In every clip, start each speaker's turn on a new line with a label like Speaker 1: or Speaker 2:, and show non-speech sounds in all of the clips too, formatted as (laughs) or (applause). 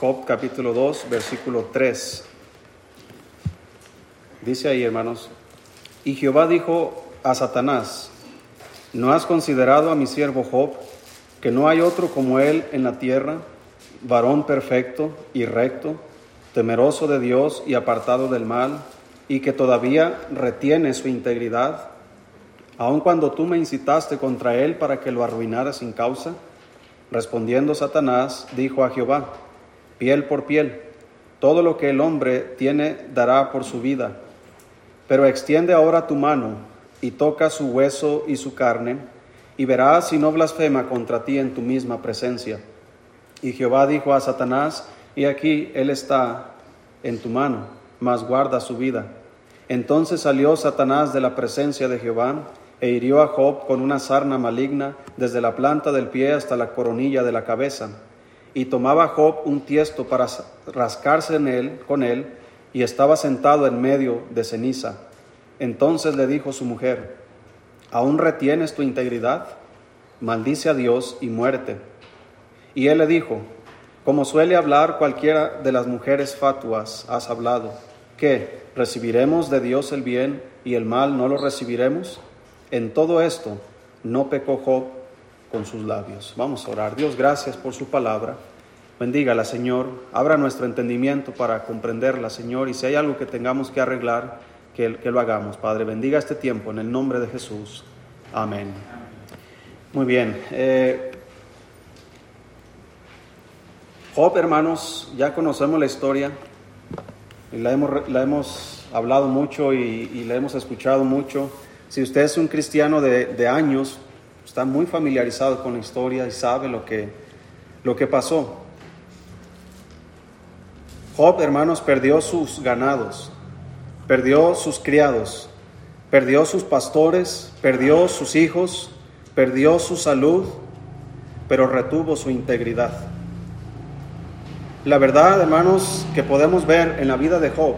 Speaker 1: Job capítulo 2, versículo 3. Dice ahí, hermanos, y Jehová dijo a Satanás, ¿no has considerado a mi siervo Job, que no hay otro como él en la tierra, varón perfecto y recto, temeroso de Dios y apartado del mal, y que todavía retiene su integridad? aun cuando tú me incitaste contra él para que lo arruinara sin causa? Respondiendo Satanás, dijo a Jehová, piel por piel, todo lo que el hombre tiene dará por su vida. Pero extiende ahora tu mano y toca su hueso y su carne, y verás si no blasfema contra ti en tu misma presencia. Y Jehová dijo a Satanás, y aquí él está en tu mano, mas guarda su vida. Entonces salió Satanás de la presencia de Jehová, e hirió a Job con una sarna maligna desde la planta del pie hasta la coronilla de la cabeza. Y tomaba Job un tiesto para rascarse en él, con él, y estaba sentado en medio de ceniza. Entonces le dijo su mujer, ¿aún retienes tu integridad? Maldice a Dios y muerte. Y él le dijo, como suele hablar cualquiera de las mujeres fatuas, has hablado, ¿qué? ¿Recibiremos de Dios el bien y el mal no lo recibiremos? En todo esto no pecó Job con sus labios. Vamos a orar. Dios, gracias por su palabra. Bendígala, Señor. Abra nuestro entendimiento para comprenderla, Señor. Y si hay algo que tengamos que arreglar, que, lo hagamos, Padre. Bendiga este tiempo en el nombre de Jesús. Amén. Muy bien. Eh, Job, hermanos, ya conocemos la historia. Y la hemos, la hemos hablado mucho y la hemos escuchado mucho. Si usted es un cristiano de, años, está muy familiarizado con la historia y sabe lo que, lo que pasó. Job, hermanos, perdió sus ganados, perdió sus criados, perdió sus pastores, perdió sus hijos, perdió su salud, pero retuvo su integridad. La verdad, hermanos, que podemos ver en la vida de Job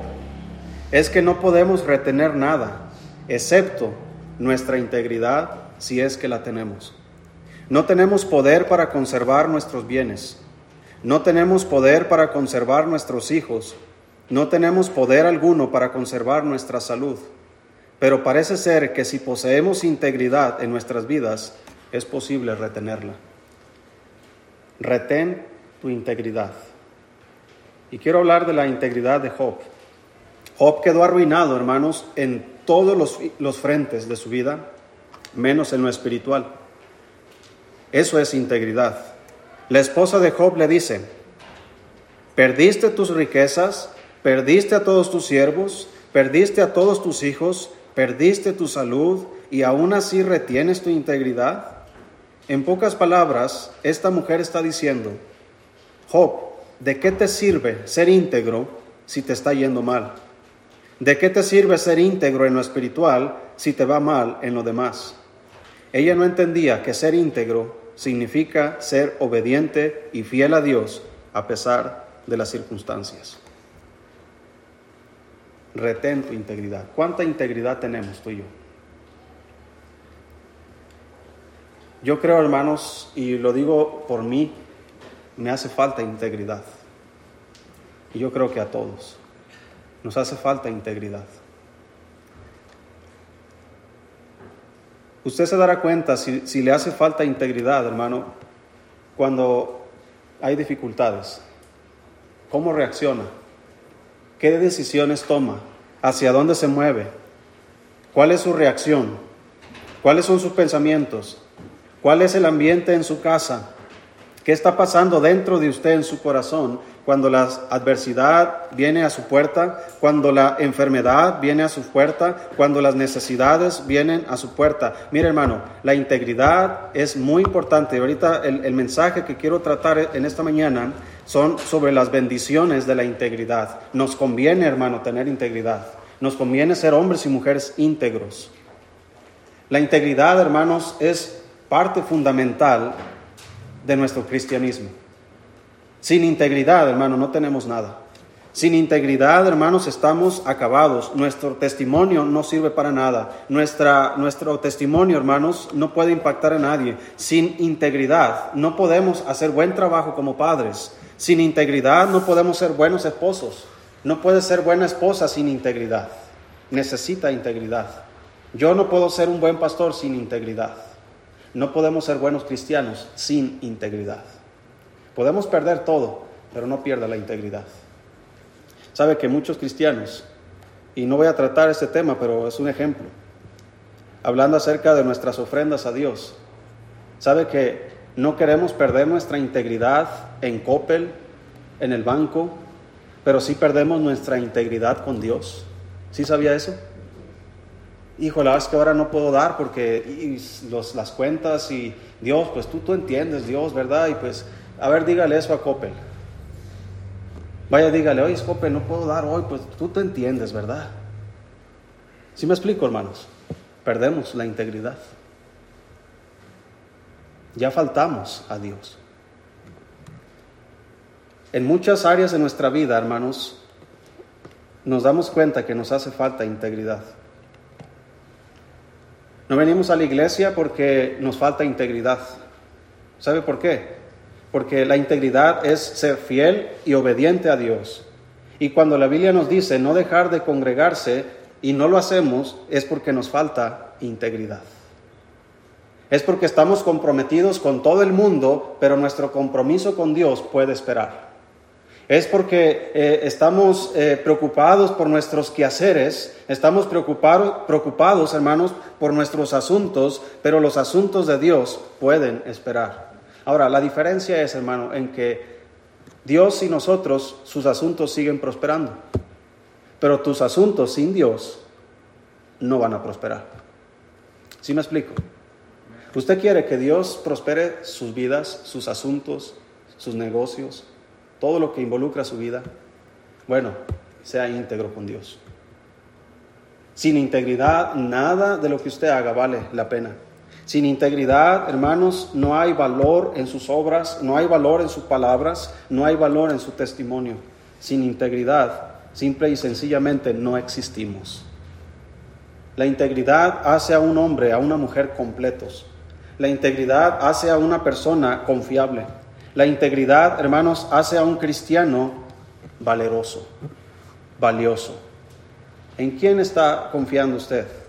Speaker 1: es que no podemos retener nada, excepto nuestra integridad si es que la tenemos. No tenemos poder para conservar nuestros bienes. No tenemos poder para conservar nuestros hijos. No tenemos poder alguno para conservar nuestra salud. Pero parece ser que si poseemos integridad en nuestras vidas, es posible retenerla. Retén tu integridad. Y quiero hablar de la integridad de Job. Job quedó arruinado, hermanos, en todos los, los frentes de su vida, menos en lo espiritual. Eso es integridad. La esposa de Job le dice, perdiste tus riquezas, perdiste a todos tus siervos, perdiste a todos tus hijos, perdiste tu salud y aún así retienes tu integridad. En pocas palabras, esta mujer está diciendo, Job, ¿de qué te sirve ser íntegro si te está yendo mal? ¿De qué te sirve ser íntegro en lo espiritual si te va mal en lo demás? Ella no entendía que ser íntegro significa ser obediente y fiel a Dios a pesar de las circunstancias. Retén tu integridad. ¿Cuánta integridad tenemos tú y yo? Yo creo, hermanos, y lo digo por mí, me hace falta integridad. Y yo creo que a todos. Nos hace falta integridad. Usted se dará cuenta si, le hace falta integridad, hermano, cuando hay dificultades. ¿Cómo reacciona? ¿Qué decisiones toma? ¿Hacia dónde se mueve? ¿Cuál es su reacción? ¿Cuáles son sus pensamientos? ¿Cuál es el ambiente en su casa? ¿Qué está pasando dentro de usted en su corazón cuando la adversidad viene a su puerta, cuando la enfermedad viene a su puerta, cuando las necesidades vienen a su puerta? Mire hermano, la integridad es muy importante. Ahorita el, el mensaje que quiero tratar en esta mañana son sobre las bendiciones de la integridad. Nos conviene hermano tener integridad. Nos conviene ser hombres y mujeres íntegros. La integridad, hermanos, es parte fundamental de nuestro cristianismo. Sin integridad, hermano, no tenemos nada. Sin integridad, hermanos, estamos acabados. Nuestro testimonio no sirve para nada. Nuestra, nuestro testimonio, hermanos, no puede impactar a nadie. Sin integridad, no podemos hacer buen trabajo como padres. Sin integridad no podemos ser buenos esposos. No puedes ser buena esposa sin integridad. Necesita integridad. Yo no puedo ser un buen pastor sin integridad. No podemos ser buenos cristianos sin integridad. Podemos perder todo, pero no pierda la integridad. Sabe que muchos cristianos, y no voy a tratar este tema, pero es un ejemplo, hablando acerca de nuestras ofrendas a Dios, sabe que no queremos perder nuestra integridad en Coppel, en el banco, pero sí perdemos nuestra integridad con Dios. ¿Sí sabía eso? Híjole, es que ahora no puedo dar porque los, las cuentas y Dios, pues tú, tú entiendes, Dios, ¿verdad? Y pues, a ver, dígale eso a Coppel. Vaya, dígale, oye, Coppel, no puedo dar hoy, pues tú te entiendes, ¿verdad? ¿Sí me explico, hermanos? Perdemos la integridad. Ya faltamos a Dios. En muchas áreas de nuestra vida, hermanos, nos damos cuenta que nos hace falta integridad. No venimos a la iglesia porque nos falta integridad. ¿Sabe por qué? Porque la integridad es ser fiel y obediente a Dios. Y cuando la Biblia nos dice no dejar de congregarse y no lo hacemos, es porque nos falta integridad. Es porque estamos comprometidos con todo el mundo, pero nuestro compromiso con Dios puede esperar. Es porque eh, estamos eh, preocupados por nuestros quehaceres, estamos preocupados, preocupados, hermanos, por nuestros asuntos, pero los asuntos de Dios pueden esperar. Ahora, la diferencia es, hermano, en que Dios y nosotros, sus asuntos siguen prosperando, pero tus asuntos sin Dios no van a prosperar. ¿Sí me explico? ¿Usted quiere que Dios prospere sus vidas, sus asuntos, sus negocios, todo lo que involucra su vida? Bueno, sea íntegro con Dios. Sin integridad, nada de lo que usted haga vale la pena. Sin integridad, hermanos, no hay valor en sus obras, no hay valor en sus palabras, no hay valor en su testimonio. Sin integridad, simple y sencillamente no existimos. La integridad hace a un hombre, a una mujer completos. La integridad hace a una persona confiable. La integridad, hermanos, hace a un cristiano valeroso, valioso. ¿En quién está confiando usted?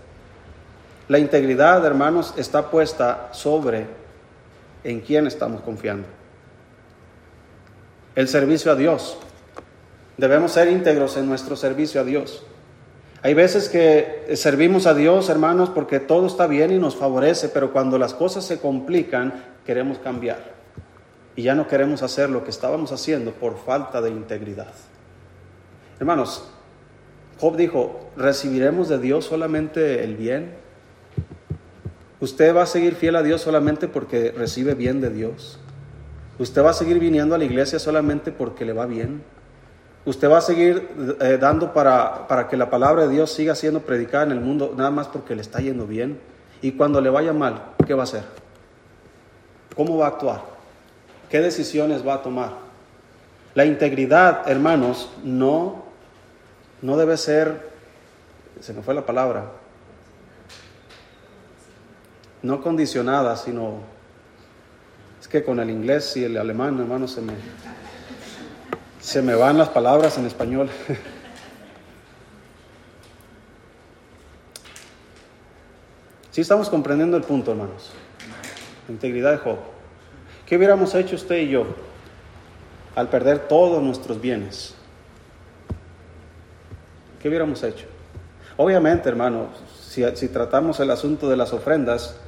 Speaker 1: La integridad, hermanos, está puesta sobre en quién estamos confiando. El servicio a Dios. Debemos ser íntegros en nuestro servicio a Dios. Hay veces que servimos a Dios, hermanos, porque todo está bien y nos favorece, pero cuando las cosas se complican, queremos cambiar. Y ya no queremos hacer lo que estábamos haciendo por falta de integridad. Hermanos, Job dijo, ¿recibiremos de Dios solamente el bien? ¿Usted va a seguir fiel a Dios solamente porque recibe bien de Dios? ¿Usted va a seguir viniendo a la iglesia solamente porque le va bien? Usted va a seguir eh, dando para, para que la palabra de Dios siga siendo predicada en el mundo nada más porque le está yendo bien. Y cuando le vaya mal, ¿qué va a hacer? ¿Cómo va a actuar? ¿Qué decisiones va a tomar? La integridad, hermanos, no, no debe ser, se me fue la palabra, no condicionada, sino, es que con el inglés y el alemán, hermanos, se me, se me van las palabras en español. (laughs) Sí estamos comprendiendo el punto, hermanos. integridad de Job. ¿Qué hubiéramos hecho usted y yo al perder todos nuestros bienes? ¿Qué hubiéramos hecho? Obviamente, hermanos, si, si, tratamos el asunto de las ofrendas,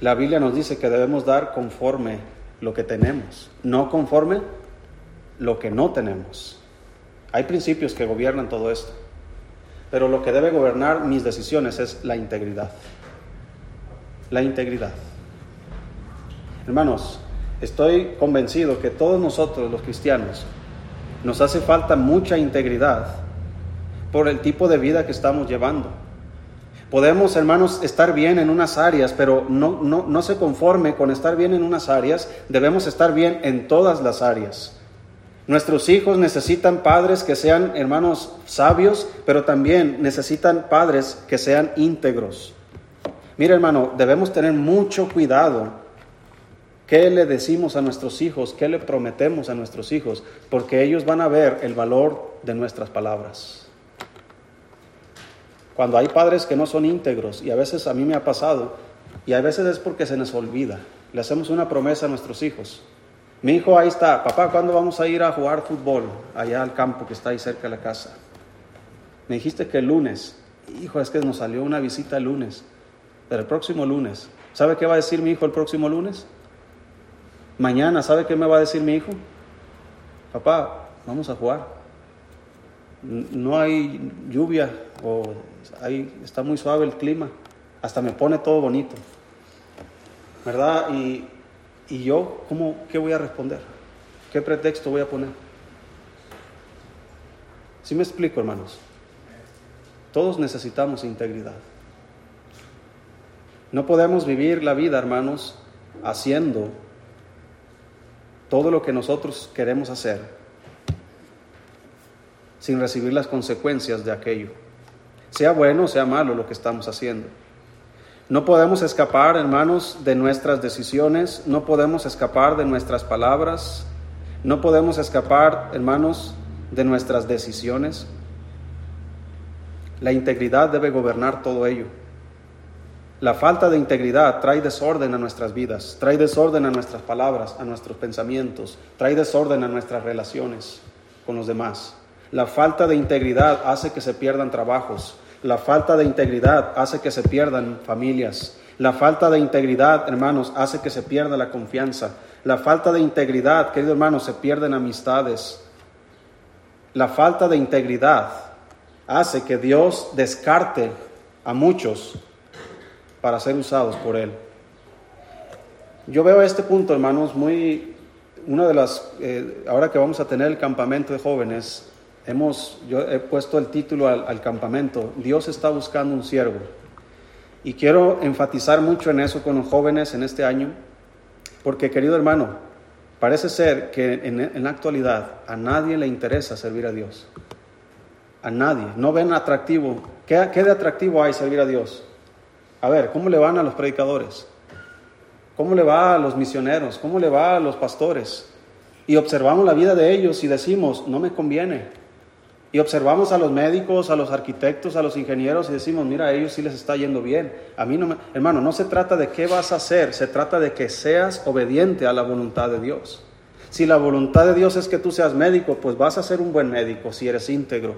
Speaker 1: la Biblia nos dice que debemos dar conforme lo que tenemos, no conforme lo que no tenemos. Hay principios que gobiernan todo esto, pero lo que debe gobernar mis decisiones es la integridad. La integridad. Hermanos, estoy convencido que todos nosotros los cristianos nos hace falta mucha integridad por el tipo de vida que estamos llevando. Podemos, hermanos, estar bien en unas áreas, pero no, no, no se conforme con estar bien en unas áreas, debemos estar bien en todas las áreas. Nuestros hijos necesitan padres que sean hermanos sabios, pero también necesitan padres que sean íntegros. Mira hermano, debemos tener mucho cuidado ¿Qué le decimos a nuestros hijos? ¿Qué le prometemos a nuestros hijos? Porque ellos van a ver el valor de nuestras palabras. Cuando hay padres que no son íntegros, y a veces a mí me ha pasado, y a veces es porque se nos olvida, le hacemos una promesa a nuestros hijos. Mi hijo ahí está, papá, ¿cuándo vamos a ir a jugar fútbol allá al campo que está ahí cerca de la casa? Me dijiste que el lunes, hijo, es que nos salió una visita el lunes, pero el próximo lunes, ¿sabe qué va a decir mi hijo el próximo lunes? Mañana, ¿sabe qué me va a decir mi hijo? Papá, vamos a jugar. No hay lluvia o ahí está muy suave el clima, hasta me pone todo bonito. ¿Verdad? Y, y yo, ¿cómo, ¿qué voy a responder? ¿Qué pretexto voy a poner? ¿Sí me explico, hermanos? Todos necesitamos integridad. No podemos vivir la vida, hermanos, haciendo todo lo que nosotros queremos hacer sin recibir las consecuencias de aquello. Sea bueno o sea malo lo que estamos haciendo. No podemos escapar, hermanos, de nuestras decisiones, no podemos escapar de nuestras palabras, no podemos escapar, hermanos, de nuestras decisiones. La integridad debe gobernar todo ello. La falta de integridad trae desorden a nuestras vidas, trae desorden a nuestras palabras, a nuestros pensamientos, trae desorden a nuestras relaciones con los demás. La falta de integridad hace que se pierdan trabajos, la falta de integridad hace que se pierdan familias. La falta de integridad, hermanos, hace que se pierda la confianza. La falta de integridad, queridos hermanos, se pierden amistades. La falta de integridad hace que Dios descarte a muchos para ser usados por Él. Yo veo este punto, hermanos, muy, una de las, eh, ahora que vamos a tener el campamento de jóvenes, hemos, yo he puesto el título al, campamento, Dios está buscando un siervo. Y quiero enfatizar mucho en eso con los jóvenes en este año, porque querido hermano, parece ser que en, la actualidad a nadie le interesa servir a Dios. A nadie. No ven atractivo. ¿Qué, ¿Qué de atractivo hay servir a Dios? A ver, ¿cómo le van a los predicadores? ¿Cómo le va a los misioneros? ¿Cómo le va a los pastores? Y observamos la vida de ellos y decimos, no me conviene. Y observamos a los médicos, a los arquitectos, a los ingenieros y decimos, mira, a ellos sí les está yendo bien. A mí no me... Hermano, no se trata de qué vas a hacer, se trata de que seas obediente a la voluntad de Dios. Si la voluntad de Dios es que tú seas médico, pues vas a ser un buen médico si eres íntegro.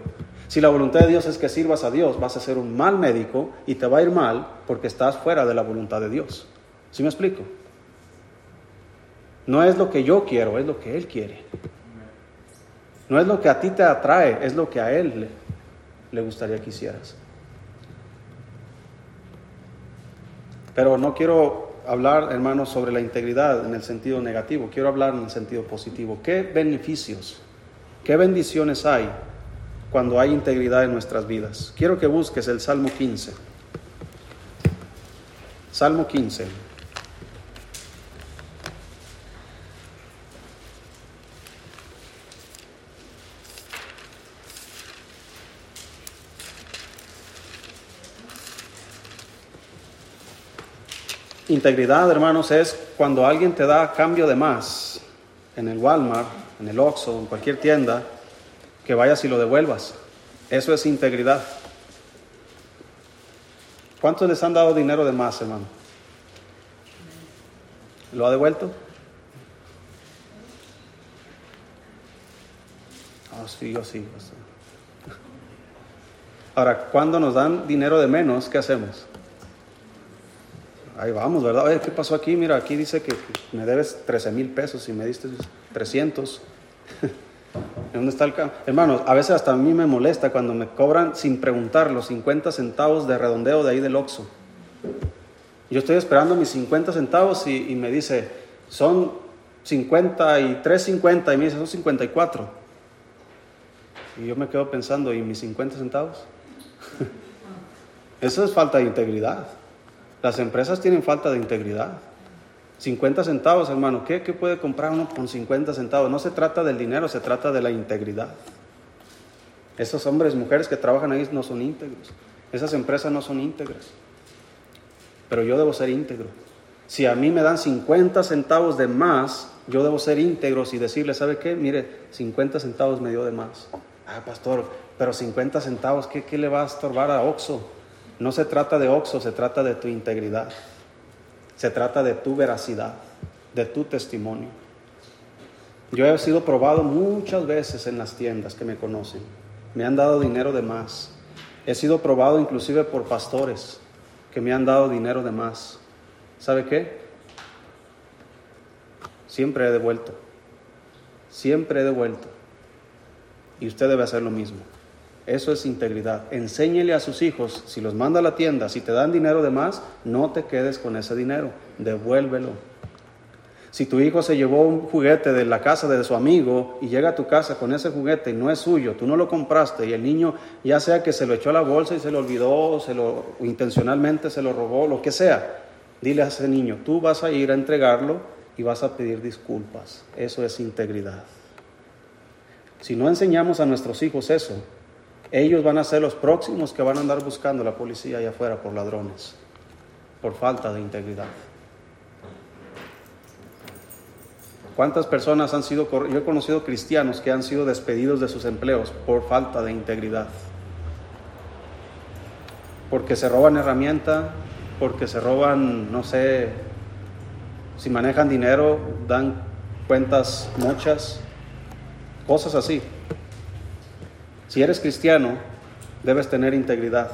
Speaker 1: Si la voluntad de Dios es que sirvas a Dios, vas a ser un mal médico y te va a ir mal porque estás fuera de la voluntad de Dios. ¿Sí me explico? No es lo que yo quiero, es lo que Él quiere. No es lo que a ti te atrae, es lo que a Él le, gustaría que hicieras. Pero no quiero hablar, hermanos, sobre la integridad en el sentido negativo, quiero hablar en el sentido positivo. ¿Qué beneficios, qué bendiciones hay cuando hay integridad en nuestras vidas? Quiero que busques el Salmo 15. Salmo 15. Integridad, hermanos, es cuando alguien te da cambio de más en el Walmart, en el Oxxo, en cualquier tienda, que vayas y lo devuelvas. Eso es integridad. ¿Cuántos les han dado dinero de más, hermano? ¿Lo ha devuelto? Ah, sí, yo sí. Ahora, cuando nos dan dinero de menos, ¿qué hacemos? Ahí vamos, ¿verdad? Oye, ¿qué pasó aquí? Mira, aquí dice que me debes 13 mil pesos y me diste 300. (laughs) ¿Dónde está el cambio? Hermanos, a veces hasta a mí me molesta cuando me cobran sin preguntar los 50 centavos de redondeo de ahí del Oxxo. Yo estoy esperando mis 50 centavos y, me dice, son 53, 50 y me dice, son 54. Y yo me quedo pensando, ¿y mis 50 centavos? (laughs) Eso es falta de integridad. Las empresas tienen falta de integridad. 50 centavos, hermano, ¿qué, puede comprar uno con 50 centavos? No se trata del dinero, se trata de la integridad. Esos hombres y mujeres que trabajan ahí no son íntegros. Esas empresas no son íntegras. Pero yo debo ser íntegro. Si a mí me dan 50 centavos de más, yo debo ser íntegros y decirle, ¿sabe qué? Mire, 50 centavos me dio de más. Ah, pastor, pero 50 centavos, ¿qué, qué le va a estorbar a Oxo? No se trata de Oxo, se trata de tu integridad. Se trata de tu veracidad, de tu testimonio. Yo he sido probado muchas veces en las tiendas que me conocen. Me han dado dinero de más. He sido probado inclusive por pastores que me han dado dinero de más. ¿Sabe qué? Siempre he devuelto. Siempre he devuelto. Y usted debe hacer lo mismo. Eso es integridad. Enséñele a sus hijos, si los manda a la tienda, si te dan dinero de más, no te quedes con ese dinero, devuélvelo. Si tu hijo se llevó un juguete de la casa de su amigo y llega a tu casa con ese juguete y no es suyo, tú no lo compraste y el niño ya sea que se lo echó a la bolsa y se lo olvidó, se lo intencionalmente se lo robó, lo que sea, dile a ese niño, tú vas a ir a entregarlo y vas a pedir disculpas. Eso es integridad. Si no enseñamos a nuestros hijos eso, ellos van a ser los próximos que van a andar buscando la policía allá afuera por ladrones, por falta de integridad. ¿Cuántas personas han sido, yo he conocido cristianos que han sido despedidos de sus empleos por falta de integridad? Porque se roban herramienta, porque se roban, no sé, si manejan dinero, dan cuentas muchas, cosas así. Si eres cristiano, debes tener integridad.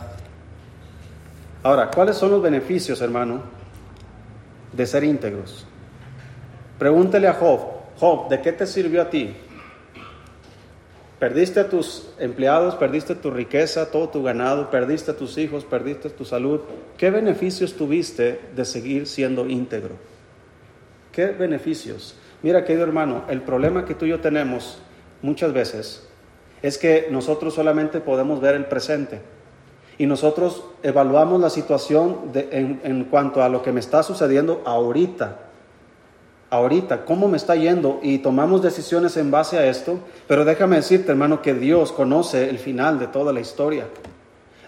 Speaker 1: Ahora, ¿cuáles son los beneficios, hermano, de ser íntegros? Pregúntele a Job, Job, ¿de qué te sirvió a ti? Perdiste a tus empleados, perdiste tu riqueza, todo tu ganado, perdiste a tus hijos, perdiste tu salud. ¿Qué beneficios tuviste de seguir siendo íntegro? ¿Qué beneficios? Mira, querido hermano, el problema que tú y yo tenemos muchas veces es que nosotros solamente podemos ver el presente y nosotros evaluamos la situación en, en cuanto a lo que me está sucediendo ahorita ahorita, cómo me está yendo y tomamos decisiones en base a esto, pero déjame decirte, hermano, que Dios conoce el final de toda la historia.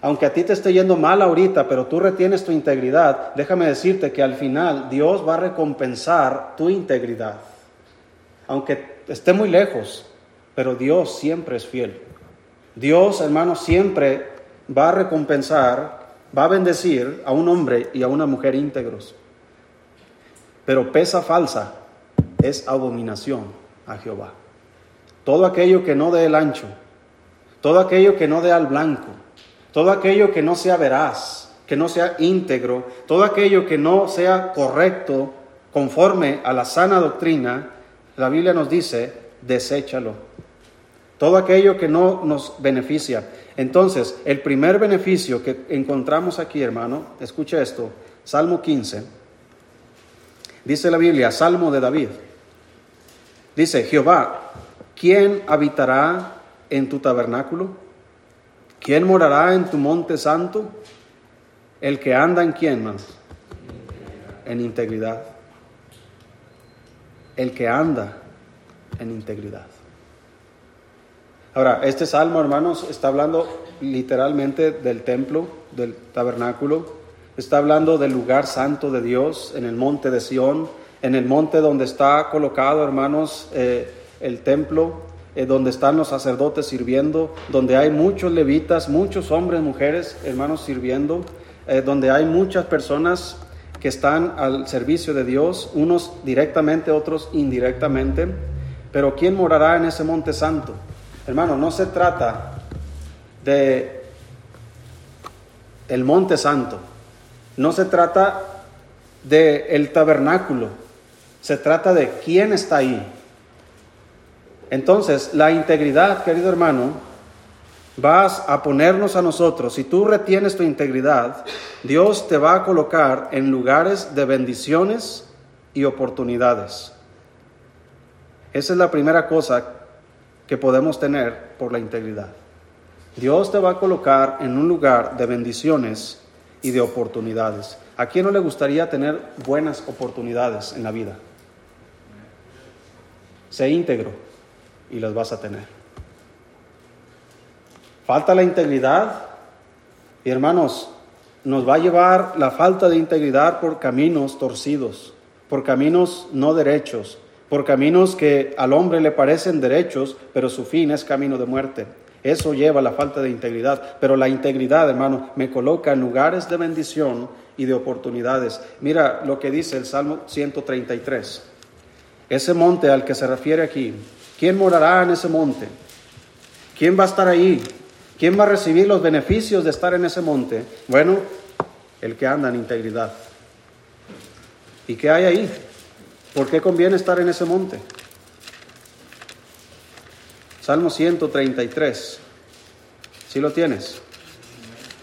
Speaker 1: Aunque a ti te esté yendo mal ahorita, pero tú retienes tu integridad, déjame decirte que al final Dios va a recompensar tu integridad. Aunque esté muy lejos, pero Dios siempre es fiel. Dios, hermano, siempre va a recompensar, va a bendecir a un hombre y a una mujer íntegros. Pero pesa falsa es abominación a Jehová. Todo aquello que no dé el ancho, todo aquello que no dé al blanco, todo aquello que no sea veraz, que no sea íntegro, todo aquello que no sea correcto, conforme a la sana doctrina, la Biblia nos dice, deséchalo. Todo aquello que no nos beneficia. Entonces, el primer beneficio que encontramos aquí, hermano, escucha esto, Salmo 15 Dice la Biblia, Salmo de David. Dice, Jehová, ¿quién habitará en tu tabernáculo? ¿Quién morará en tu monte santo? El que anda en quién, más? En integridad. El que anda en integridad. Ahora, este salmo, hermanos, está hablando literalmente del templo, del tabernáculo, Está hablando del lugar santo de Dios en el monte de Sión, en el monte donde está colocado, hermanos, eh, el templo, eh, donde están los sacerdotes sirviendo, donde hay muchos levitas, muchos hombres, mujeres, hermanos, sirviendo, eh, donde hay muchas personas que están al servicio de Dios, unos directamente, otros indirectamente. Pero ¿quién morará en ese monte santo? Hermano, no se trata de el monte santo. No se trata del el tabernáculo, se trata de quién está ahí. Entonces, la integridad, querido hermano, vas a ponernos a nosotros, si tú retienes tu integridad, Dios te va a colocar en lugares de bendiciones y oportunidades. Esa es la primera cosa que podemos tener por la integridad. Dios te va a colocar en un lugar de bendiciones y de oportunidades. ¿A quién no le gustaría tener buenas oportunidades en la vida? Sé íntegro y las vas a tener. Falta la integridad y hermanos, nos va a llevar la falta de integridad por caminos torcidos, por caminos no derechos, por caminos que al hombre le parecen derechos, pero su fin es camino de muerte. Eso lleva a la falta de integridad. Pero la integridad, hermano, me coloca en lugares de bendición y de oportunidades. Mira lo que dice el Salmo 133. Ese monte al que se refiere aquí, ¿quién morará en ese monte? ¿Quién va a estar ahí? ¿Quién va a recibir los beneficios de estar en ese monte? Bueno, el que anda en integridad. ¿Y qué hay ahí? ¿Por qué conviene estar en ese monte? Salmo 133. ¿Sí lo tienes?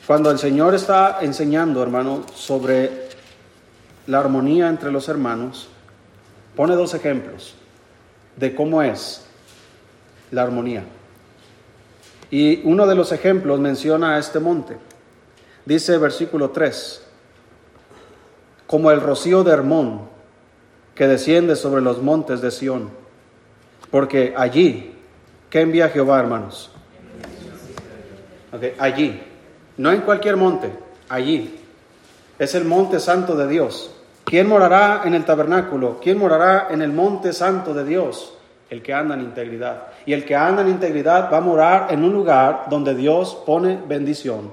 Speaker 1: Cuando el Señor está enseñando, hermano, sobre la armonía entre los hermanos, pone dos ejemplos de cómo es la armonía. Y uno de los ejemplos menciona a este monte. Dice versículo 3, como el rocío de Hermón que desciende sobre los montes de Sión, porque allí, ¿qué envía Jehová, hermanos? allí, no en cualquier monte, allí. Es el monte santo de Dios. ¿Quién morará en el tabernáculo? ¿Quién morará en el monte santo de Dios? El que anda en integridad. Y el que anda en integridad va a morar en un lugar donde Dios pone bendición.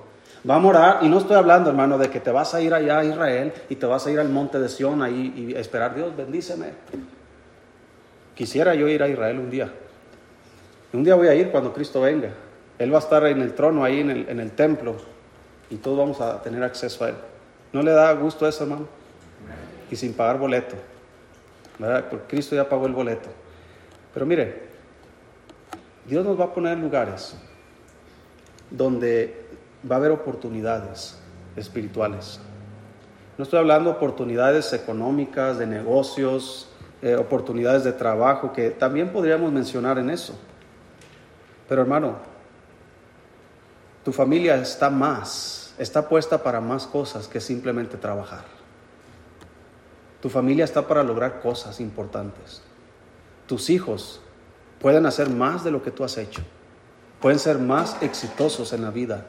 Speaker 1: Va a morar, y no estoy hablando, hermano, de que te vas a ir allá a Israel y te vas a ir al monte de Sión ahí y esperar, Dios, bendíceme. Quisiera yo ir a Israel un día. Un día voy a ir cuando Cristo venga. Él va a estar en el trono ahí en el, en el templo y todos vamos a tener acceso a Él. ¿No le da gusto eso, hermano? y sin pagar boleto. ¿verdad? Porque Cristo ya pagó el boleto. Pero mire, Dios nos va a poner lugares donde va a haber oportunidades espirituales. No estoy hablando de oportunidades económicas, de negocios, eh, oportunidades de trabajo, que también podríamos mencionar en eso. Pero hermano, tu familia está más, está puesta para más cosas que simplemente trabajar. Tu familia está para lograr cosas importantes. Tus hijos pueden hacer más de lo que tú has hecho. Pueden ser más exitosos en la vida,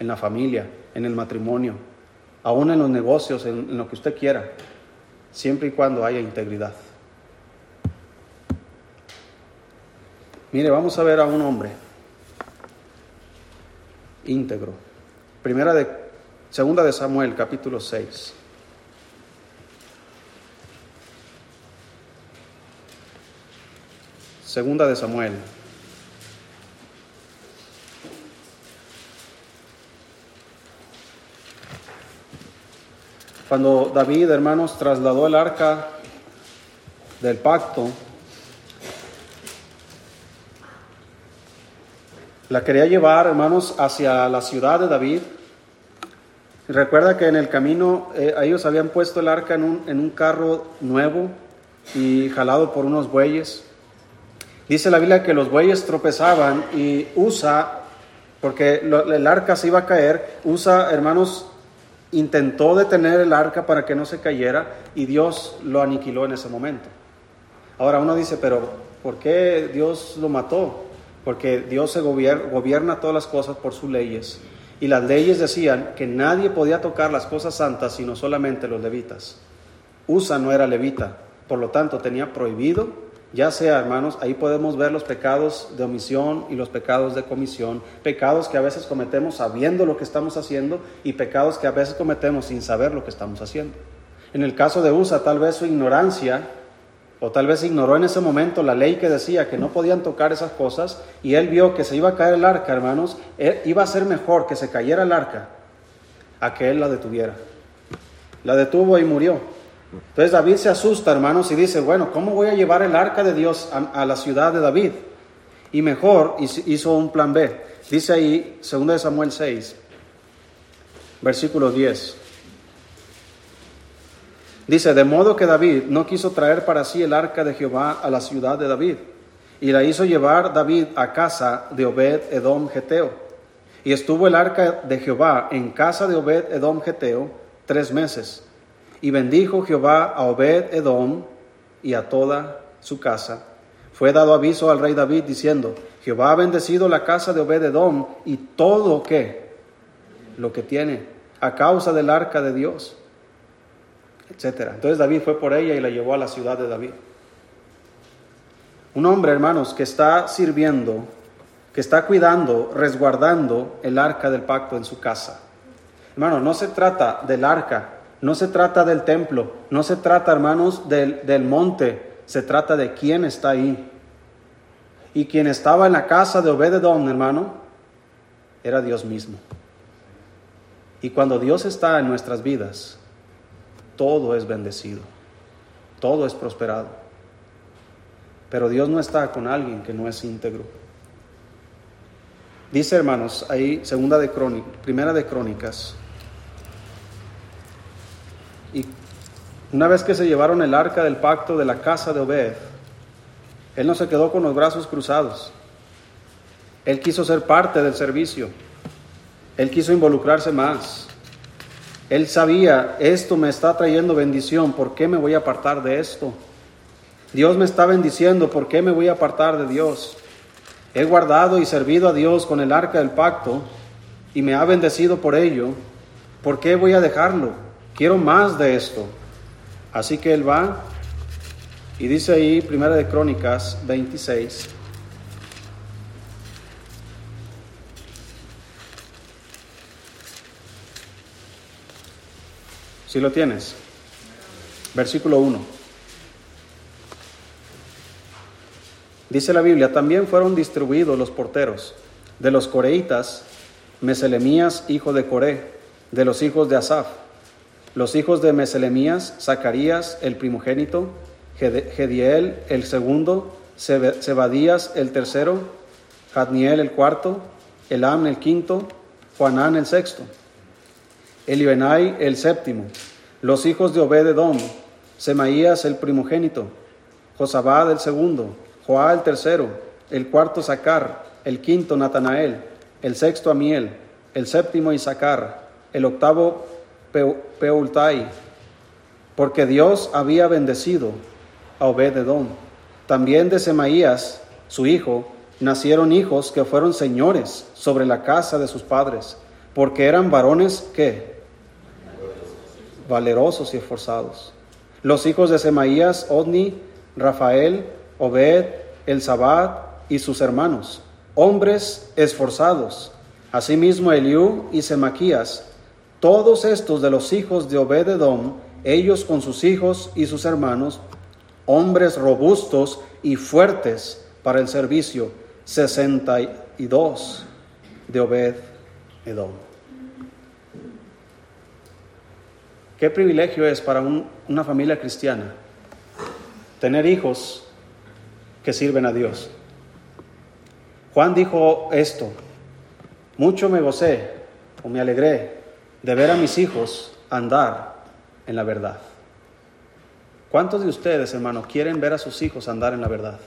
Speaker 1: en la familia, en el matrimonio, aún en los negocios, en, lo que usted quiera, siempre y cuando haya integridad. Mire, vamos a ver a un hombre íntegro. Primera de, segunda de Samuel, capítulo 6. Segunda de Samuel. Cuando David, hermanos, trasladó el arca del pacto, la quería llevar, hermanos, hacia la ciudad de David. Recuerda que en el camino eh, ellos habían puesto el arca en un, en un carro nuevo y jalado por unos bueyes. Dice la Biblia que los bueyes tropezaban y Usa, porque el arca se iba a caer, Usa, hermanos, intentó detener el arca para que no se cayera y Dios lo aniquiló en ese momento. Ahora uno dice, pero ¿por qué Dios lo mató? Porque Dios se gobierna, todas las cosas por sus leyes. Y las leyes decían que nadie podía tocar las cosas santas sino solamente los levitas. Usa no era levita, por lo tanto tenía prohibido ya sea, hermanos, ahí podemos ver los pecados de omisión y los pecados de comisión, pecados que a veces cometemos sabiendo lo que estamos haciendo y pecados que a veces cometemos sin saber lo que estamos haciendo. En el caso de Usa, tal vez su ignorancia o tal vez ignoró en ese momento la ley que decía que no podían tocar esas cosas y él vio que se iba a caer el arca, hermanos, iba a ser mejor que se cayera el arca a que él la detuviera. La detuvo y murió. Entonces David se asusta, hermanos, y dice, bueno, ¿cómo voy a llevar el arca de Dios a, la ciudad de David? Y mejor hizo un plan B. Dice ahí, 2 Samuel 6, versículo 10. Dice, de modo que David no quiso traer para sí el arca de Jehová a la ciudad de David, y la hizo llevar David a casa de Obed Edom Geteo. Y estuvo el arca de Jehová en casa de Obed Edom Geteo tres meses. Y bendijo Jehová a Obed Edom y a toda su casa. Fue dado aviso al rey David diciendo, Jehová ha bendecido la casa de Obed Edom y todo lo que tiene. a causa del arca de Dios, etc. Entonces David fue por ella y la llevó a la ciudad de David. Un hombre, hermanos, que está sirviendo, que está cuidando, resguardando el arca del pacto en su casa. Hermanos, no se trata del arca, no se trata del templo, no se trata, hermanos, del, del monte, se trata de quién está ahí. Y quien estaba en la casa de Obededón, hermano, era Dios mismo. Y cuando Dios está en nuestras vidas, todo es bendecido, todo es prosperado. Pero Dios no está con alguien que no es íntegro. Dice, hermanos, ahí segunda de crónica, primera de crónicas. Y una vez que se llevaron el arca del pacto de la casa de Obed, él no se quedó con los brazos cruzados. Él quiso ser parte del servicio. Él quiso involucrarse más. Él sabía, esto me está trayendo bendición, ¿por qué me voy a apartar de esto? Dios me está bendiciendo, ¿por qué me voy a apartar de Dios? He guardado y servido a Dios con el arca del pacto y me ha bendecido por ello. ¿Por qué voy a dejarlo? Quiero más de esto. Así que él va y dice ahí, Primera de Crónicas 26. Si lo tienes. Versículo 1. Dice la Biblia, también fueron distribuidos los porteros de los coreitas, Meselemías, hijo de Coré, de los hijos de Asaf, los hijos de Meselemías, Zacarías, el primogénito, Gediel el segundo, Zebadías el tercero, Jadniel el cuarto, Elam el quinto, Juanán el sexto, Elioenai el séptimo, los hijos de Obededom, Semaías el primogénito, Josabad el segundo, Joá el tercero, el cuarto Sacar, el quinto Natanael, el sexto Amiel, el séptimo Isaacar, el octavo Peultai, porque Dios había bendecido a Obededón. También de Semaías, su hijo, nacieron hijos que fueron señores sobre la casa de sus padres, porque eran varones que valerosos y esforzados. Los hijos de Semaías, Odni, Rafael, Obed, El y sus hermanos, hombres esforzados. Asimismo Eliú y Semaquías, todos estos de los hijos de Obededom, ellos con sus hijos y sus hermanos, hombres robustos y fuertes para el servicio, 62 de Obed Edom. Qué privilegio es para una familia cristiana tener hijos que sirven a Dios. Juan dijo esto, mucho me gocé o me alegré de ver a mis hijos andar en la verdad. ¿Cuántos de ustedes, hermanos, quieren ver a sus hijos andar en la verdad?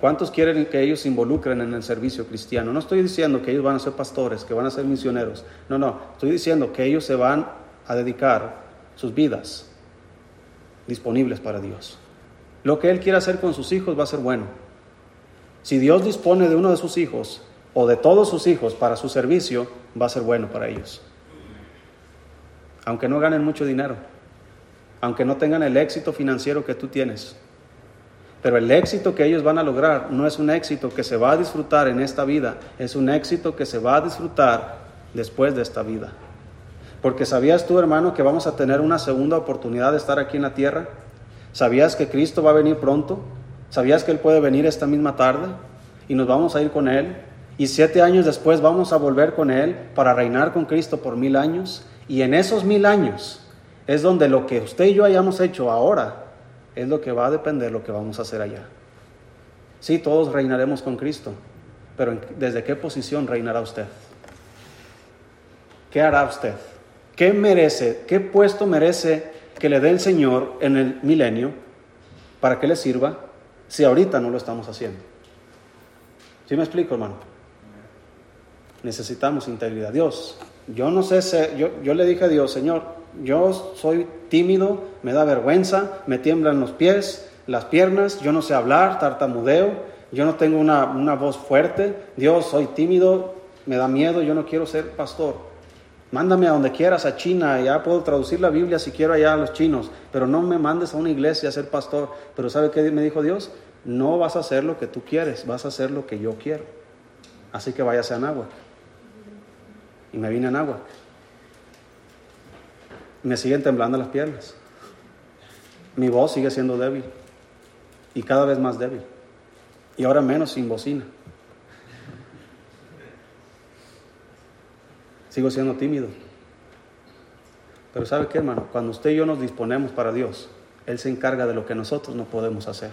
Speaker 1: ¿Cuántos quieren que ellos se involucren en el servicio cristiano? No estoy diciendo que ellos van a ser pastores, que van a ser misioneros. No, no. Estoy diciendo que ellos se van a dedicar sus vidas disponibles para Dios. Lo que Él quiera hacer con sus hijos va a ser bueno. Si Dios dispone de uno de sus hijos o de todos sus hijos para su servicio, va a ser bueno para ellos. Aunque no ganen mucho dinero aunque no tengan el éxito financiero que tú tienes. Pero el éxito que ellos van a lograr no es un éxito que se va a disfrutar en esta vida, es un éxito que se va a disfrutar después de esta vida. Porque sabías tú, hermano, que vamos a tener una segunda oportunidad de estar aquí en la tierra. ¿Sabías que Cristo va a venir pronto? ¿Sabías que Él puede venir esta misma tarde? Y nos vamos a ir con Él. Y siete años después vamos a volver con Él para reinar con Cristo por mil años. Y en esos mil años es donde lo que usted y yo hayamos hecho ahora es lo que va a depender lo que vamos a hacer allá. Sí, todos reinaremos con Cristo, pero ¿desde qué posición reinará usted? ¿Qué hará usted? ¿Qué merece, qué puesto merece que le dé el Señor en el milenio para que le sirva si ahorita no lo estamos haciendo? ¿Sí me explico, hermano? Necesitamos integridad. Dios, yo no sé, yo, yo le dije a Dios, Señor, yo soy tímido, me da vergüenza, me tiemblan los pies, las piernas, yo no sé hablar, tartamudeo, yo no tengo una, voz fuerte, Dios, soy tímido, me da miedo, yo no quiero ser pastor. Mándame a donde quieras, a China, ya puedo traducir la Biblia si quiero allá a los chinos, pero no me mandes a una iglesia a ser pastor. Pero ¿sabe qué me dijo Dios? No vas a hacer lo que tú quieres, vas a hacer lo que yo quiero. Así que váyase a Nahuac. Y me vine a Nahuac. Me siguen temblando las piernas. Mi voz sigue siendo débil. Y cada vez más débil. Y ahora menos sin bocina. Sigo siendo tímido. Pero ¿sabe qué, hermano? Cuando usted y yo nos disponemos para Dios, Él se encarga de lo que nosotros no podemos hacer.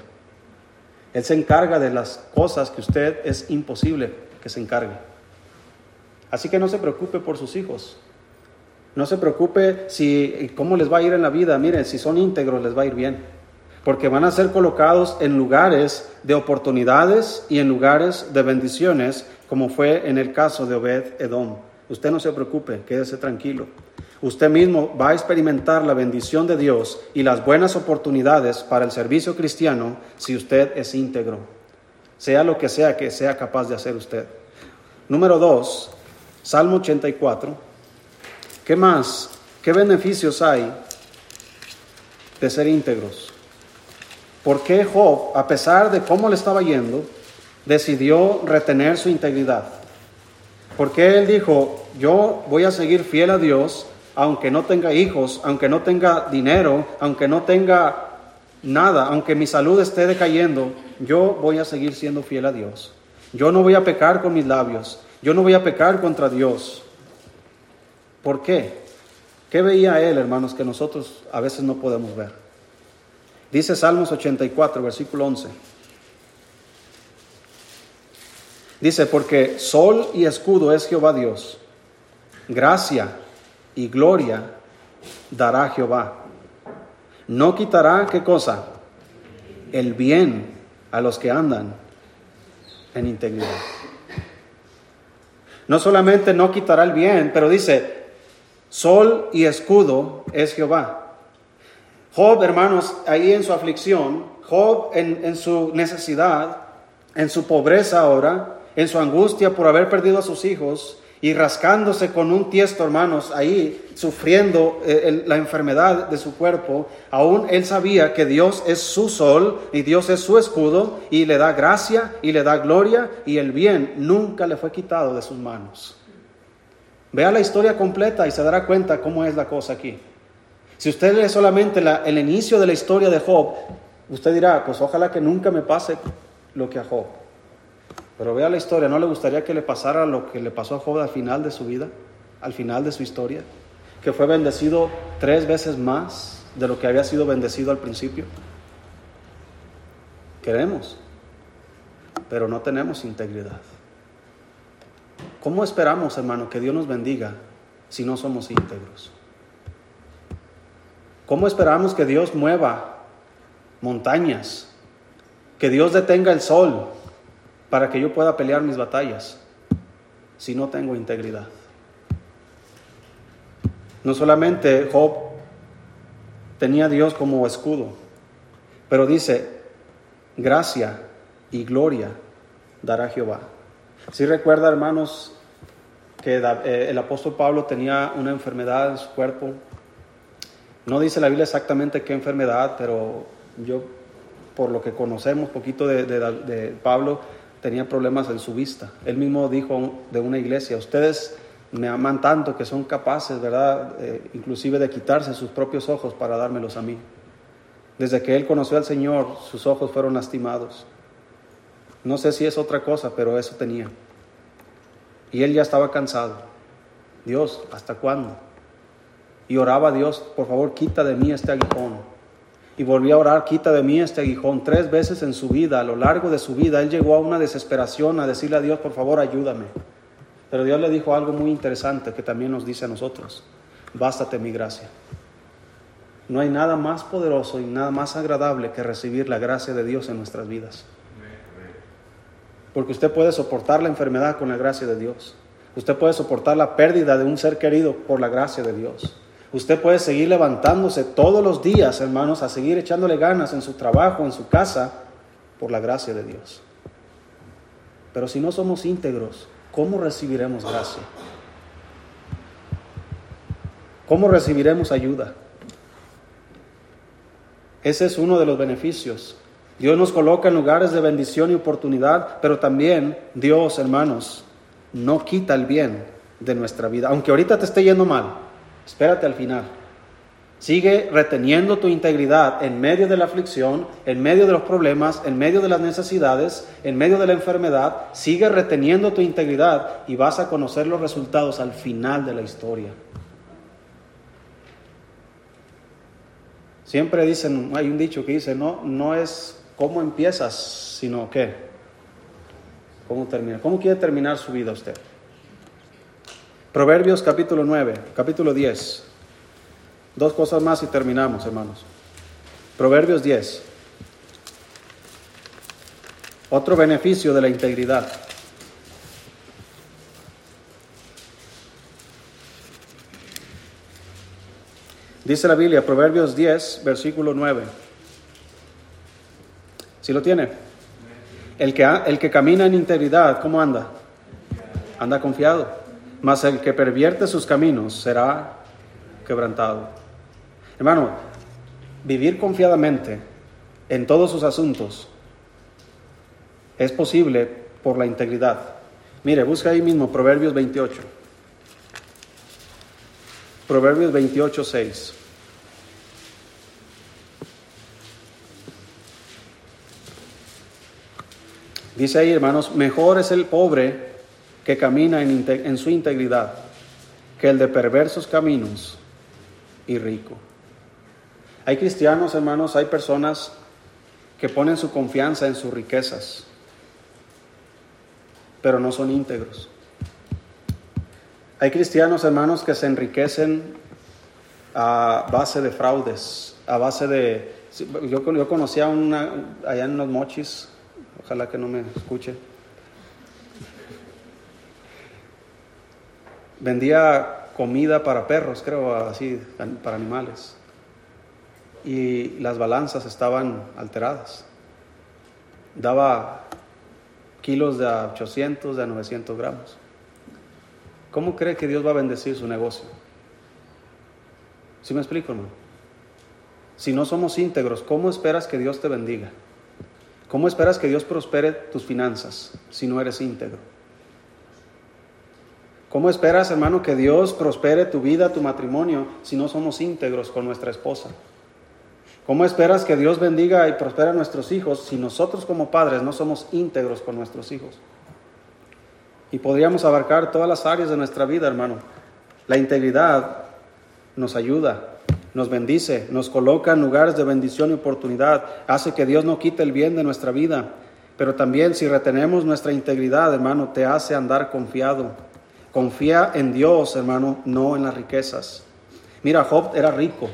Speaker 1: Él se encarga de las cosas que usted es imposible que se encargue. Así que no se preocupe por sus hijos. No se preocupe si cómo les va a ir en la vida. Miren, si son íntegros les va a ir bien. Porque van a ser colocados en lugares de oportunidades y en lugares de bendiciones, como fue en el caso de Obed Edom. Usted no se preocupe, quédese tranquilo. Usted mismo va a experimentar la bendición de Dios y las buenas oportunidades para el servicio cristiano si usted es íntegro, sea lo que sea que sea capaz de hacer usted. Número dos, Salmo 84. ¿Qué más? ¿Qué beneficios hay de ser íntegros? ¿Por qué Job, a pesar de cómo le estaba yendo, decidió retener su integridad? Porque él dijo, yo voy a seguir fiel a Dios, aunque no tenga hijos, aunque no tenga dinero, aunque no tenga nada, aunque mi salud esté decayendo, yo voy a seguir siendo fiel a Dios. Yo no voy a pecar con mis labios, yo no voy a pecar contra Dios. ¿Por qué? ¿Qué veía él, hermanos, que nosotros a veces no podemos ver? Dice Salmos 84, versículo 11. Dice, porque sol y escudo es Jehová Dios, gracia y gloria dará Jehová. No quitará, ¿qué cosa? El bien a los que andan en integridad. No solamente no quitará el bien, pero dice, sol y escudo es Jehová. Job, hermanos, ahí en su aflicción, Job en, en su necesidad, en su pobreza ahora, en su angustia por haber perdido a sus hijos y rascándose con un tiesto, hermanos, ahí sufriendo eh, la enfermedad de su cuerpo, aún él sabía que Dios es su sol y Dios es su escudo y le da gracia y le da gloria y el bien nunca le fue quitado de sus manos. Vea la historia completa y se dará cuenta cómo es la cosa aquí. Si usted lee solamente el inicio de la historia de Job, usted dirá, pues ojalá que nunca me pase lo que a Job. Pero vea la historia, ¿no le gustaría que le pasara lo que le pasó a Job al final de su vida, al final de su historia? Que fue bendecido tres veces más de lo que había sido bendecido al principio. Queremos, pero no tenemos integridad. ¿Cómo esperamos, hermano, que Dios nos bendiga si no somos íntegros? ¿Cómo esperamos que Dios mueva montañas? Que Dios detenga el sol para que yo pueda pelear mis batallas si no tengo integridad. No solamente Job tenía a Dios como escudo, pero dice, gracia y gloria dará Jehová. Si recuerda, hermanos, que eh, el apóstol Pablo tenía una enfermedad en su cuerpo. No dice la Biblia exactamente qué enfermedad, pero yo, por lo que conocemos poquito de, de Pablo, tenía problemas en su vista. Él mismo dijo de una iglesia, ustedes me aman tanto que son capaces, ¿verdad? Eh, inclusive de quitarse sus propios ojos para dármelos a mí. Desde que él conoció al Señor, sus ojos fueron lastimados. No sé si es otra cosa, pero eso tenía. Y él ya estaba cansado. Dios, ¿hasta cuándo? Y oraba a Dios, por favor, quita de mí este aguijón y volvió a orar, quita de mí este aguijón. Tres veces en su vida, a lo largo de su vida, él llegó a una desesperación, a decirle a Dios, por favor, ayúdame. Pero Dios le dijo algo muy interesante que también nos dice a nosotros, bástate mi gracia. No hay nada más poderoso y nada más agradable que recibir la gracia de Dios en nuestras vidas. Porque usted puede soportar la enfermedad con la gracia de Dios. Usted puede soportar la pérdida de un ser querido por la gracia de Dios. Usted puede seguir levantándose todos los días, hermanos, a seguir echándole ganas en su trabajo, en su casa, por la gracia de Dios. Pero si no somos íntegros, ¿cómo recibiremos gracia? ¿Cómo recibiremos ayuda? Ese es uno de los beneficios. Dios nos coloca en lugares de bendición y oportunidad, pero también Dios, hermanos, no quita el bien de nuestra vida. Aunque ahorita te esté yendo mal, espérate al final. Sigue reteniendo tu integridad en medio de la aflicción, en medio de los problemas, en medio de las necesidades, en medio de la enfermedad. Sigue reteniendo tu integridad y vas a conocer los resultados al final de la historia. Siempre dicen, hay un dicho que dice, no, no es cómo empiezas, sino qué, cómo termina. ¿Cómo quiere terminar su vida usted? Proverbios capítulo 9, capítulo 10. Dos cosas más y terminamos, hermanos. Proverbios 10. Otro beneficio de la integridad. Dice la Biblia, Proverbios 10, versículo 9. ¿Sí lo tiene? El que, el que camina en integridad, ¿cómo anda? Anda confiado. Mas el que pervierte sus caminos será quebrantado. Hermano, vivir confiadamente en todos sus asuntos es posible por la integridad. Mire, busca ahí mismo Proverbios 28. Proverbios 28, 6. Dice ahí, hermanos, mejor es el pobre que camina en, en, su integridad que el de perversos caminos y rico. Hay cristianos, hermanos, hay personas que ponen su confianza en sus riquezas, pero no son íntegros. Hay cristianos, hermanos, que se enriquecen a base de fraudes, a base de... Yo, yo conocía una, allá en los mochis, ojalá que no me escuche. Vendía comida para perros, creo, así, para animales. Y las balanzas estaban alteradas. Daba kilos de 800, de 900 gramos. ¿Cómo cree que Dios va a bendecir su negocio? ¿Sí me explico, hermano? Si no somos íntegros, ¿cómo esperas que Dios te bendiga? ¿Cómo esperas que Dios prospere tus finanzas si no eres íntegro? ¿Cómo esperas, hermano, que Dios prospere tu vida, tu matrimonio, si no somos íntegros con nuestra esposa? ¿Cómo esperas que Dios bendiga y prospere a nuestros hijos si nosotros como padres no somos íntegros con nuestros hijos? Y podríamos abarcar todas las áreas de nuestra vida, hermano. La integridad nos ayuda, nos bendice, nos coloca en lugares de bendición y oportunidad, hace que Dios no quite el bien de nuestra vida. Pero también si retenemos nuestra integridad, hermano, te hace andar confiado. Confía en Dios, hermano, no en las riquezas. Mira, Job era rico.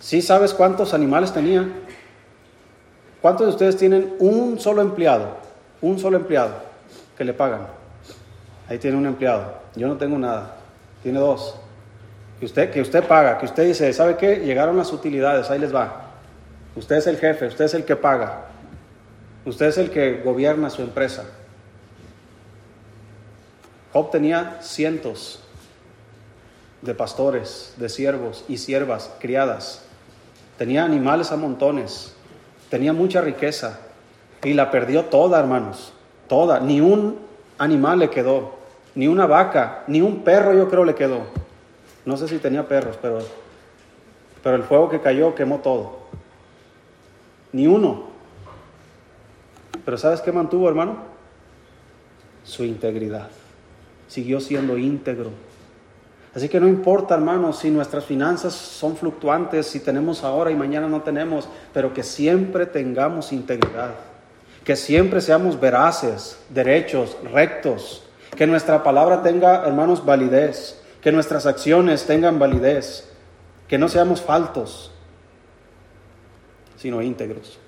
Speaker 1: ¿Sí sabes cuántos animales tenía? ¿Cuántos de ustedes tienen un solo empleado? Un solo empleado que le pagan. Ahí tiene un empleado. Yo no tengo nada. Tiene dos. Que usted, que usted paga, que usted dice, ¿sabe qué? Llegaron las utilidades, ahí les va. Usted es el jefe, usted es el que paga. Usted es el que gobierna su empresa. Job tenía cientos de pastores, de siervos y siervas criadas. Tenía animales a montones. Tenía mucha riqueza. Y la perdió toda, hermanos. Toda. Ni un animal le quedó ni una vaca, ni un perro yo creo le quedó. No sé si tenía perros, pero, pero el fuego que cayó quemó todo. Ni uno. Pero ¿sabes qué mantuvo, hermano? Su integridad. Siguió siendo íntegro. Así que no importa, hermano, si nuestras finanzas son fluctuantes, si tenemos ahora y mañana no tenemos, pero que siempre tengamos integridad. Que siempre seamos veraces, derechos, rectos, que nuestra palabra tenga, hermanos, validez, que nuestras acciones tengan validez, que no seamos faltos, sino íntegros.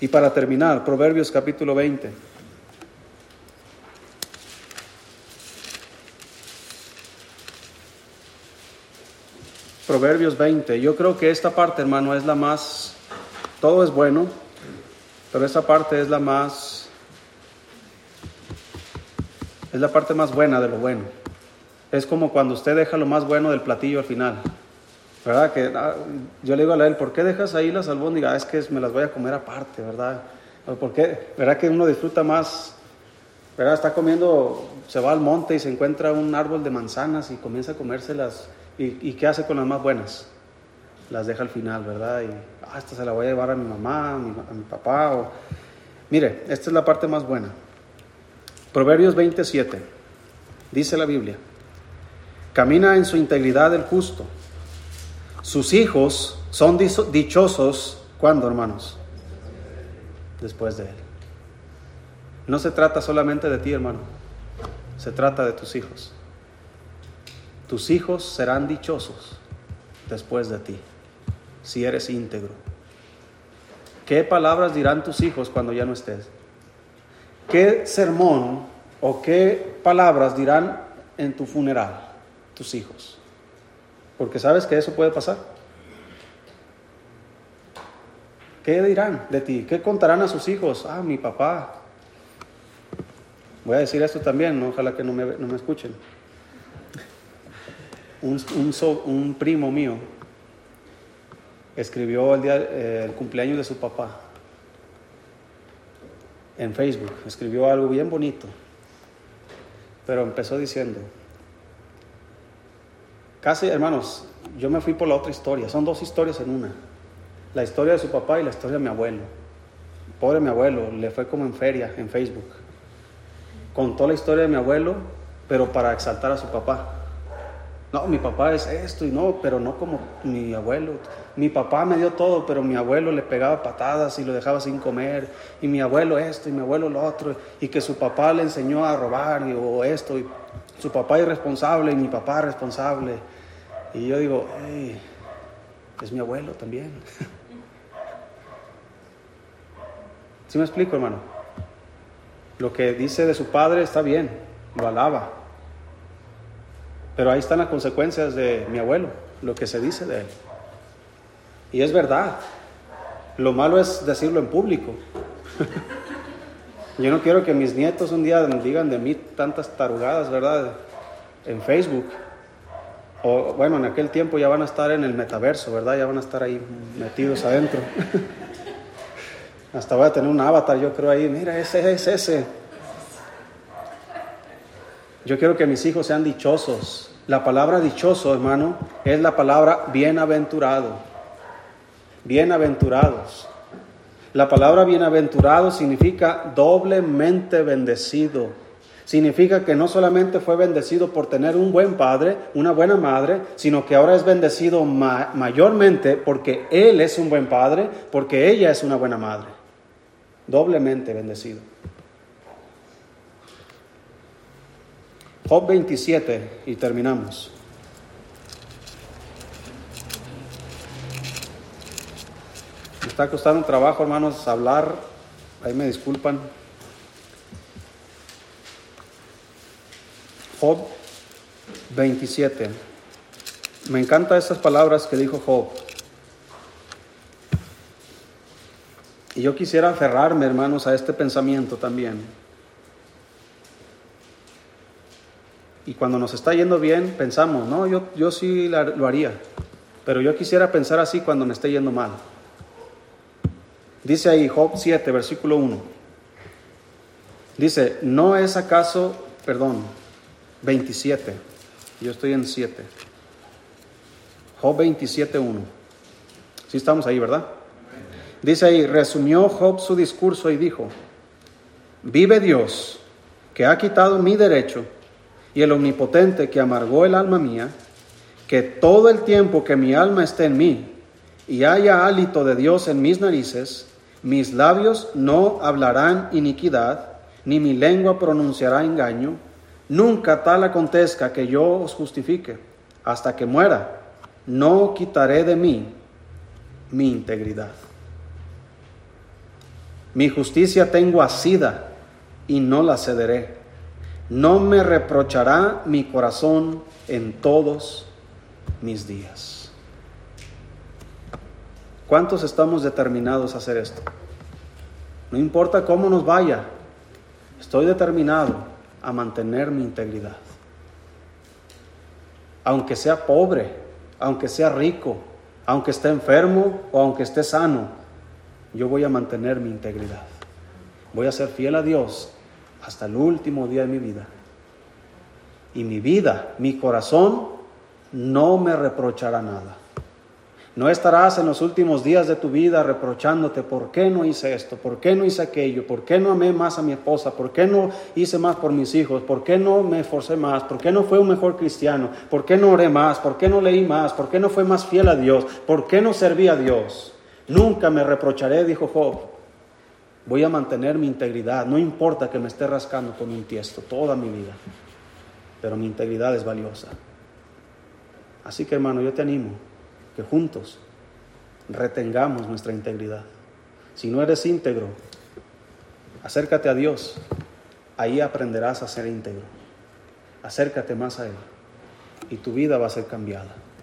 Speaker 1: Y para terminar, Proverbios capítulo 20. Proverbios 20. Yo creo que esta parte, hermano, es la más, todo es bueno, pero esta parte es la más es la parte más buena de lo bueno. es como cuando usted deja lo más bueno del platillo al final. ¿Verdad? Que ah, yo le digo a él, ¿por qué dejas ahí las albóndigas? Ah, es que me las voy a comer aparte, ¿verdad? ¿Por qué? ¿Verdad que uno disfruta más? ¿Verdad? Está comiendo, se va al monte y se encuentra un árbol de manzanas y comienza a comérselas. ¿Y, qué hace con las más buenas? Las deja al final, ¿verdad? Y ah, esta se la voy a llevar a mi mamá, a mi, papá. O... Mire, esta es la parte más buena. Proverbios 27, dice la Biblia. Camina en su integridad el justo. Sus hijos son dichosos cuando, hermanos, después de él. No se trata solamente de ti, hermano. Se trata de tus hijos. Tus hijos serán dichosos después de ti, si eres íntegro. ¿Qué palabras dirán tus hijos cuando ya no estés? ¿Qué sermón o qué palabras dirán en tu funeral? tus hijos. Porque sabes que eso puede pasar. ¿Qué dirán de ti? ¿Qué contarán a sus hijos? Ah, mi papá. Voy a decir esto también, ojalá que no me, no me escuchen. Un, un, primo mío escribió el, día, el cumpleaños de su papá en Facebook. Escribió algo bien bonito, pero empezó diciendo, Casi, hermanos, yo me fui por la otra historia. Son dos historias en una. La historia de su papá y la historia de mi abuelo. Pobre mi abuelo, le fue como en feria, en Facebook. Contó la historia de mi abuelo, pero para exaltar a su papá. No, mi papá es esto y no, pero no como mi abuelo. Mi papá me dio todo, pero mi abuelo le pegaba patadas y lo dejaba sin comer. Y mi abuelo esto y mi abuelo lo otro. Y que su papá le enseñó a robar y, o esto. Y su papá irresponsable y mi papá responsable. Y yo digo, es mi abuelo también. (laughs) ¿Sí me explico, hermano? Lo que dice de su padre está bien, lo alaba. Pero ahí están las consecuencias de mi abuelo, lo que se dice de él. Y es verdad. Lo malo es decirlo en público. (laughs) Yo no quiero que mis nietos un día digan de mí tantas tarugadas, ¿verdad? En Facebook. O bueno, en aquel tiempo ya van a estar en el metaverso, ¿verdad? Ya van a estar ahí metidos adentro. (laughs) Hasta voy a tener un avatar, yo creo ahí, mira, ese es ese. Yo quiero que mis hijos sean dichosos. La palabra dichoso, hermano, es la palabra bienaventurado. Bienaventurados. La palabra bienaventurado significa doblemente bendecido Significa que no solamente fue bendecido por tener un buen padre, una buena madre, sino que ahora es bendecido mayormente porque él es un buen padre, porque ella es una buena madre. Doblemente bendecido. Job 27 y terminamos. Me está costando trabajo, hermanos, hablar. Ahí me disculpan. Job 27. Me encantan estas palabras que dijo Job. Y yo quisiera aferrarme, hermanos, a este pensamiento también. Y cuando nos está yendo bien, pensamos, no, yo, yo sí lo haría. Pero yo quisiera pensar así cuando me esté yendo mal. Dice ahí Job 7, versículo 1. Dice, ¿no es acaso, perdón, 27. Yo estoy en 7. Job 27, 1. Sí estamos ahí, ¿verdad? Dice ahí, resumió Job su discurso y dijo, vive Dios, que ha quitado mi derecho, y el omnipotente que amargó el alma mía, que todo el tiempo que mi alma esté en mí, y haya hálito de Dios en mis narices, mis labios no hablarán iniquidad, ni mi lengua pronunciará engaño, Nunca tal acontezca que yo os justifique. Hasta que muera, no quitaré de mí mi integridad. Mi justicia tengo asida y no la cederé. No me reprochará mi corazón en todos mis días. ¿Cuántos estamos determinados a hacer esto? No importa cómo nos vaya, estoy determinado a mantener mi integridad. aunque sea pobre, aunque sea rico, aunque esté enfermo o aunque esté sano, yo voy a mantener mi integridad. Voy a ser fiel a Dios hasta el último día de mi vida. Y mi vida, mi corazón, no me reprochará nada. No estarás en los últimos días de tu vida reprochándote por qué no hice esto, por qué no hice aquello, por qué no amé más a mi esposa, por qué no hice más por mis hijos, por qué no me esforcé más, por qué no fue un mejor cristiano, por qué no oré más, por qué no leí más, por qué no fue más fiel a Dios, por qué no serví a Dios. Nunca me reprocharé, dijo Job. Voy a mantener mi integridad, no importa que me esté rascando con un tiesto toda mi vida, pero mi integridad es valiosa. Así que hermano, yo te animo que juntos retengamos nuestra integridad. Si no eres íntegro, acércate a Dios, ahí aprenderás a ser íntegro. Acércate más a Él y tu vida va a ser cambiada.